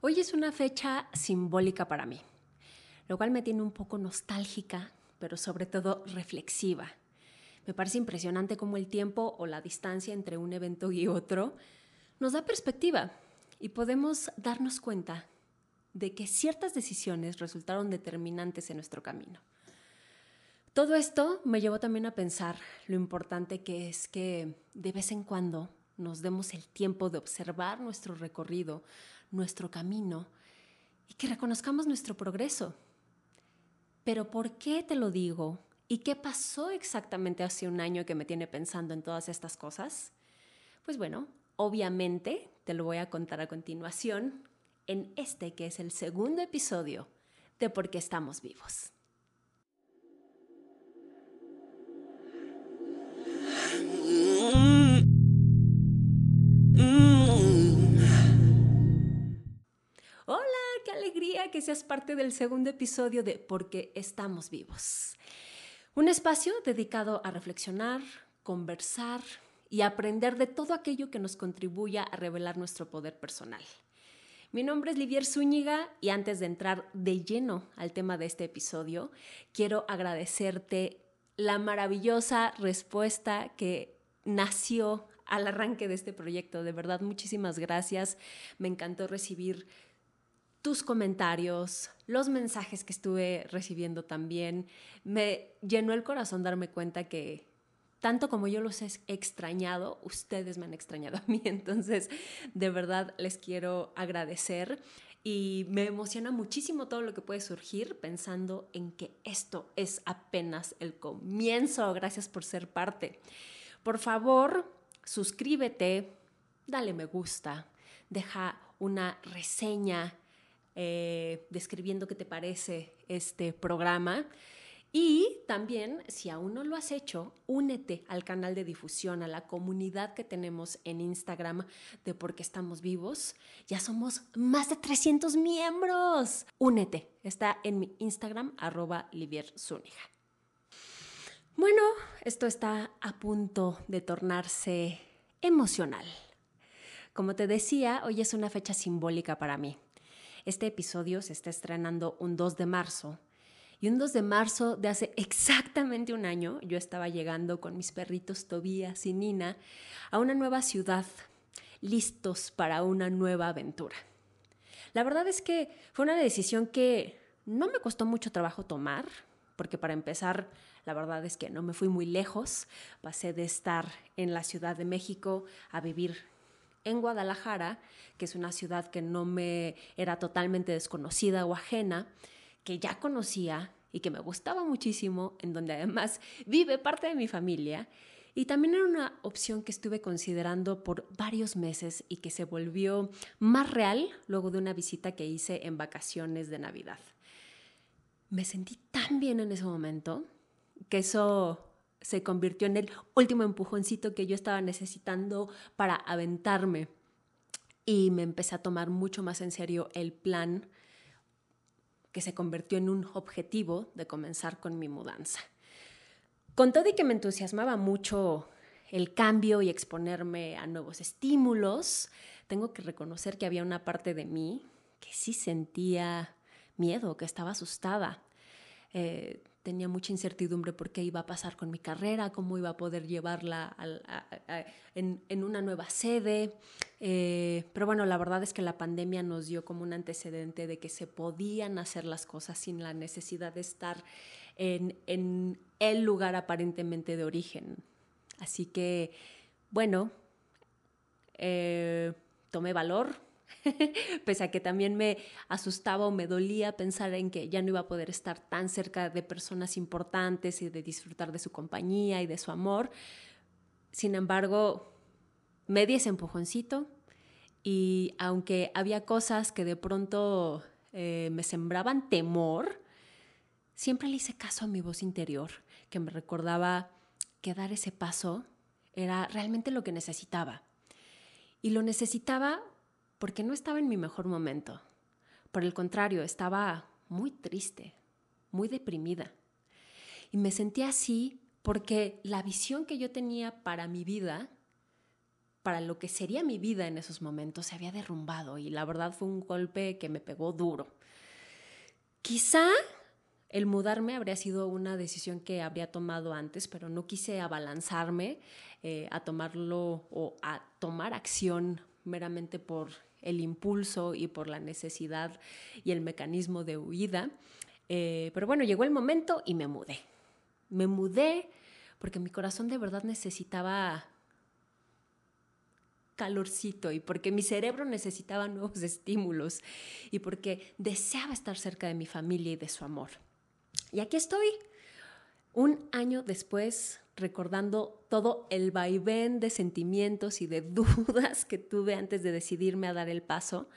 Hoy es una fecha simbólica para mí, lo cual me tiene un poco nostálgica, pero sobre todo reflexiva. Me parece impresionante cómo el tiempo o la distancia entre un evento y otro nos da perspectiva y podemos darnos cuenta de que ciertas decisiones resultaron determinantes en nuestro camino. Todo esto me llevó también a pensar lo importante que es que de vez en cuando nos demos el tiempo de observar nuestro recorrido, nuestro camino y que reconozcamos nuestro progreso. Pero ¿por qué te lo digo? ¿Y qué pasó exactamente hace un año que me tiene pensando en todas estas cosas? Pues bueno, obviamente te lo voy a contar a continuación en este que es el segundo episodio de Por qué estamos vivos. Que seas parte del segundo episodio de Porque estamos vivos. Un espacio dedicado a reflexionar, conversar y aprender de todo aquello que nos contribuya a revelar nuestro poder personal. Mi nombre es Livier Zúñiga y antes de entrar de lleno al tema de este episodio, quiero agradecerte la maravillosa respuesta que nació al arranque de este proyecto. De verdad, muchísimas gracias. Me encantó recibir tus comentarios, los mensajes que estuve recibiendo también. Me llenó el corazón darme cuenta que tanto como yo los he extrañado, ustedes me han extrañado a mí. Entonces, de verdad les quiero agradecer y me emociona muchísimo todo lo que puede surgir pensando en que esto es apenas el comienzo. Gracias por ser parte. Por favor, suscríbete, dale me gusta, deja una reseña eh, describiendo qué te parece este programa. Y también, si aún no lo has hecho, únete al canal de difusión, a la comunidad que tenemos en Instagram de Porque Estamos Vivos. Ya somos más de 300 miembros. Únete. Está en mi Instagram, arroba Livier Bueno, esto está a punto de tornarse emocional. Como te decía, hoy es una fecha simbólica para mí. Este episodio se está estrenando un 2 de marzo. Y un 2 de marzo de hace exactamente un año, yo estaba llegando con mis perritos Tobías y Nina a una nueva ciudad, listos para una nueva aventura. La verdad es que fue una decisión que no me costó mucho trabajo tomar, porque para empezar, la verdad es que no me fui muy lejos. Pasé de estar en la Ciudad de México a vivir en Guadalajara, que es una ciudad que no me era totalmente desconocida o ajena, que ya conocía y que me gustaba muchísimo, en donde además vive parte de mi familia. Y también era una opción que estuve considerando por varios meses y que se volvió más real luego de una visita que hice en vacaciones de Navidad. Me sentí tan bien en ese momento que eso se convirtió en el último empujoncito que yo estaba necesitando para aventarme. Y me empecé a tomar mucho más en serio el plan que se convirtió en un objetivo de comenzar con mi mudanza. Con todo y que me entusiasmaba mucho el cambio y exponerme a nuevos estímulos, tengo que reconocer que había una parte de mí que sí sentía miedo, que estaba asustada. Eh, tenía mucha incertidumbre por qué iba a pasar con mi carrera, cómo iba a poder llevarla en, una nueva sede. Eh, pero bueno, la verdad es que la pandemia nos dio como un antecedente de que se podían hacer las cosas sin la necesidad de estar en, el lugar aparentemente de origen. Así que, bueno, eh, tomé valor, pese a que también me asustaba o me dolía pensar en que ya no iba a poder estar tan cerca de personas importantes y de disfrutar de su compañía y de su amor. Sin embargo, me di ese empujoncito y aunque había cosas que de pronto eh, me sembraban temor, siempre le hice caso a mi voz interior, que me recordaba que dar ese paso era realmente lo que necesitaba. Y lo necesitaba porque no estaba en mi mejor momento. Por el contrario, estaba muy triste, muy deprimida. Y me sentía así porque la visión que yo tenía para mi vida para lo que sería mi vida en esos momentos se había derrumbado y la verdad fue un golpe que me pegó duro. Quizá el mudarme habría sido una decisión que habría tomado antes, pero no quise abalanzarme eh, a tomarlo o a tomar acción meramente por el impulso y por la necesidad y el mecanismo de huida. Eh, pero bueno, llegó el momento y me mudé. Me mudé porque mi corazón de verdad necesitaba calorcito y porque mi cerebro necesitaba nuevos estímulos y porque deseaba estar cerca de mi familia y de su amor. Y aquí estoy, un año después, recordando todo el vaivén de sentimientos y de dudas que tuve antes de decidirme a dar el paso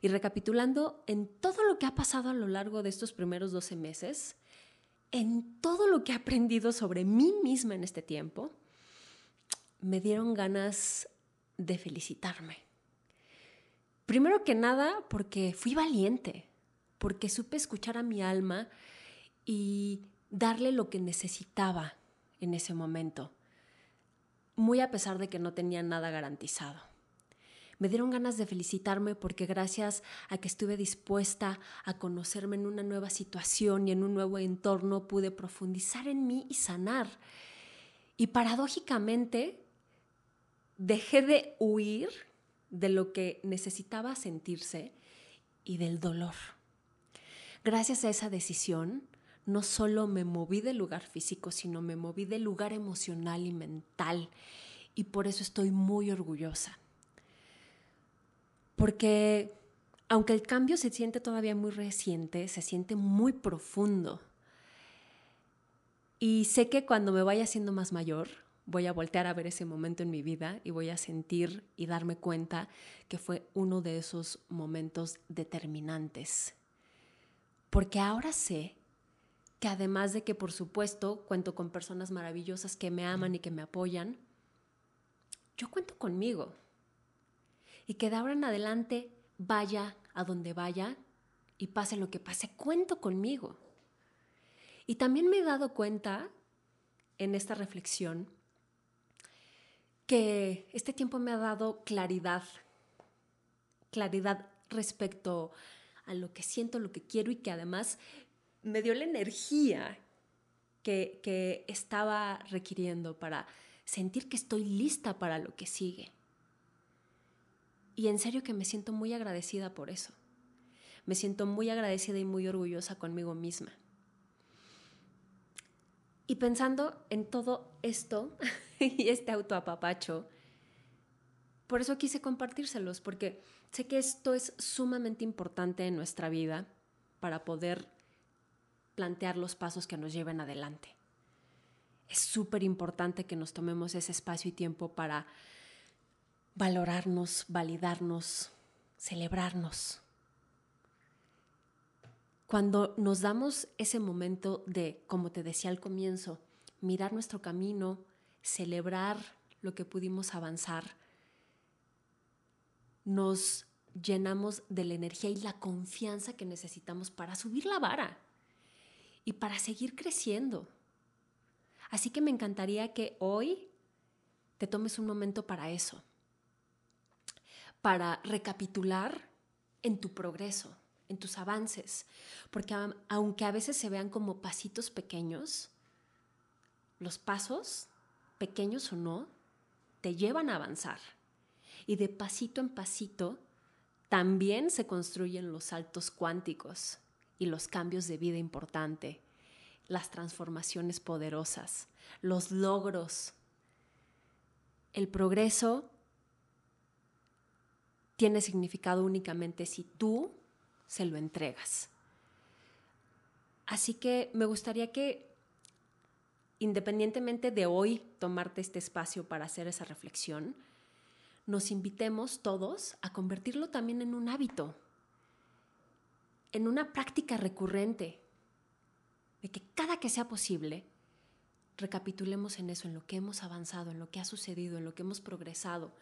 y recapitulando en todo lo que ha pasado a lo largo de estos primeros 12 meses, en todo lo que he aprendido sobre mí misma en este tiempo, me dieron ganas de felicitarme. Primero que nada, porque fui valiente, porque supe escuchar a mi alma y darle lo que necesitaba en ese momento, muy a pesar de que no tenía nada garantizado. Me dieron ganas de felicitarme porque gracias a que estuve dispuesta a conocerme en una nueva situación y en un nuevo entorno, pude profundizar en mí y sanar. Y paradójicamente, dejé de huir de lo que necesitaba sentirse y del dolor. Gracias a esa decisión, no solo me moví del lugar físico, sino me moví del lugar emocional y mental. Y por eso estoy muy orgullosa. Porque aunque el cambio se siente todavía muy reciente, se siente muy profundo. Y sé que cuando me vaya siendo más mayor, voy a voltear a ver ese momento en mi vida y voy a sentir y darme cuenta que fue uno de esos momentos determinantes. Porque ahora sé que además de que por supuesto cuento con personas maravillosas que me aman y que me apoyan, yo cuento conmigo. Y que de ahora en adelante vaya a donde vaya y pase lo que pase, cuento conmigo. Y también me he dado cuenta en esta reflexión que este tiempo me ha dado claridad, claridad respecto a lo que siento, lo que quiero y que además me dio la energía que, que estaba requiriendo para sentir que estoy lista para lo que sigue. Y en serio que me siento muy agradecida por eso. Me siento muy agradecida y muy orgullosa conmigo misma. Y pensando en todo esto y este autoapapacho, por eso quise compartírselos, porque sé que esto es sumamente importante en nuestra vida para poder plantear los pasos que nos lleven adelante. Es súper importante que nos tomemos ese espacio y tiempo para valorarnos, validarnos, celebrarnos. Cuando nos damos ese momento de, como te decía al comienzo, mirar nuestro camino, celebrar lo que pudimos avanzar, nos llenamos de la energía y la confianza que necesitamos para subir la vara y para seguir creciendo. Así que me encantaría que hoy te tomes un momento para eso, para recapitular en tu progreso, en tus avances, porque aunque a veces se vean como pasitos pequeños, los pasos, pequeños o no, te llevan a avanzar. Y de pasito en pasito también se construyen los saltos cuánticos y los cambios de vida importante, las transformaciones poderosas, los logros. El progreso tiene significado únicamente si tú se lo entregas. Así que me gustaría que, independientemente de hoy tomarte este espacio para hacer esa reflexión, nos invitemos todos a convertirlo también en un hábito, en una práctica recurrente, de que cada que sea posible, recapitulemos en eso, en lo que hemos avanzado, en lo que ha sucedido, en lo que hemos progresado,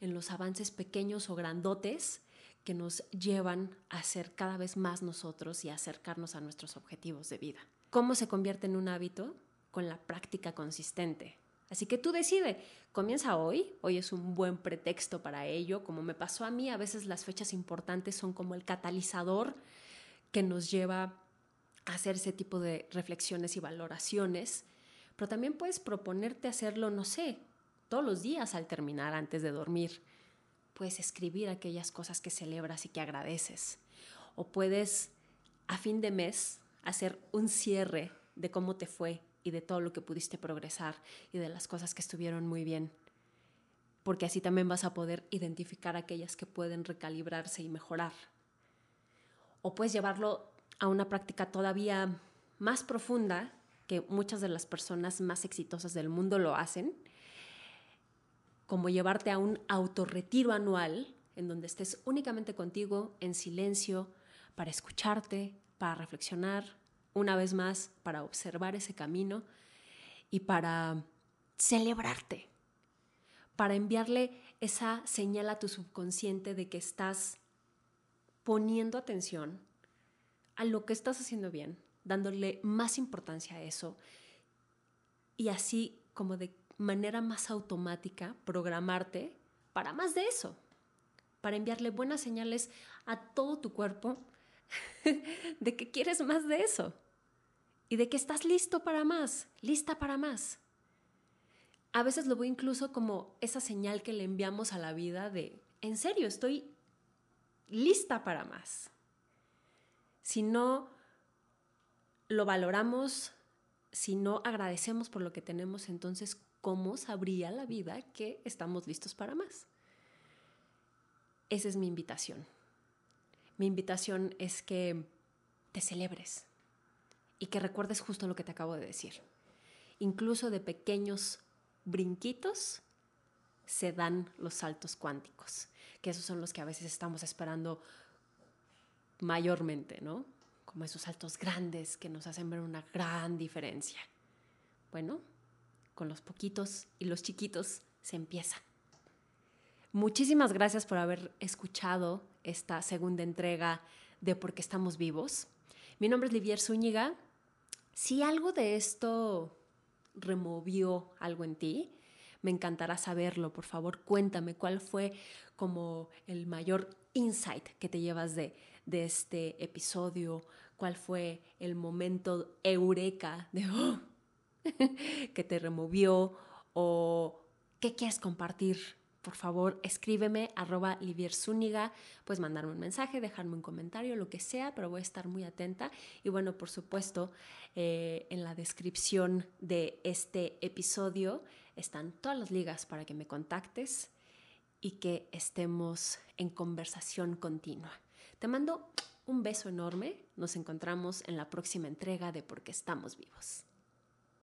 en los avances pequeños o grandotes que nos llevan a ser cada vez más nosotros y a acercarnos a nuestros objetivos de vida. ¿Cómo se convierte en un hábito? Con la práctica consistente. Así que tú decide, comienza hoy, hoy es un buen pretexto para ello, como me pasó a mí, a veces las fechas importantes son como el catalizador que nos lleva a hacer ese tipo de reflexiones y valoraciones, pero también puedes proponerte hacerlo, no sé, todos los días al terminar, antes de dormir. Puedes escribir aquellas cosas que celebras y que agradeces. O puedes, a fin de mes, hacer un cierre de cómo te fue y de todo lo que pudiste progresar y de las cosas que estuvieron muy bien. Porque así también vas a poder identificar aquellas que pueden recalibrarse y mejorar. O puedes llevarlo a una práctica todavía más profunda, que muchas de las personas más exitosas del mundo lo hacen, como llevarte a un autorretiro anual en donde estés únicamente contigo en silencio para escucharte, para reflexionar, una vez más, para observar ese camino y para celebrarte, para enviarle esa señal a tu subconsciente de que estás poniendo atención a lo que estás haciendo bien, dándole más importancia a eso y así como de manera más automática programarte para más de eso, para enviarle buenas señales a todo tu cuerpo de que quieres más de eso y de que estás listo para más, lista para más. A veces lo veo incluso como esa señal que le enviamos a la vida de, en serio, estoy lista para más. Si no lo valoramos, si no agradecemos por lo que tenemos, entonces cómo sabría la vida que estamos listos para más. Esa es mi invitación. Mi invitación es que te celebres y que recuerdes justo lo que te acabo de decir. Incluso de pequeños brinquitos se dan los saltos cuánticos, que esos son los que a veces estamos esperando mayormente, ¿no? Como esos saltos grandes que nos hacen ver una gran diferencia. Bueno, con los poquitos y los chiquitos se empieza. Muchísimas gracias por haber escuchado esta segunda entrega de Por qué estamos vivos. Mi nombre es Livier Zúñiga. Si algo de esto removió algo en ti, me encantará saberlo. Por favor, cuéntame cuál fue como el mayor insight que te llevas de, de este episodio, cuál fue el momento eureka de, oh, que te removió o qué quieres compartir, por favor escríbeme arroba Livierzúñiga, puedes mandarme un mensaje, dejarme un comentario, lo que sea, pero voy a estar muy atenta. Y bueno, por supuesto, eh, en la descripción de este episodio están todas las ligas para que me contactes y que estemos en conversación continua. Te mando un beso enorme, nos encontramos en la próxima entrega de Porque estamos vivos.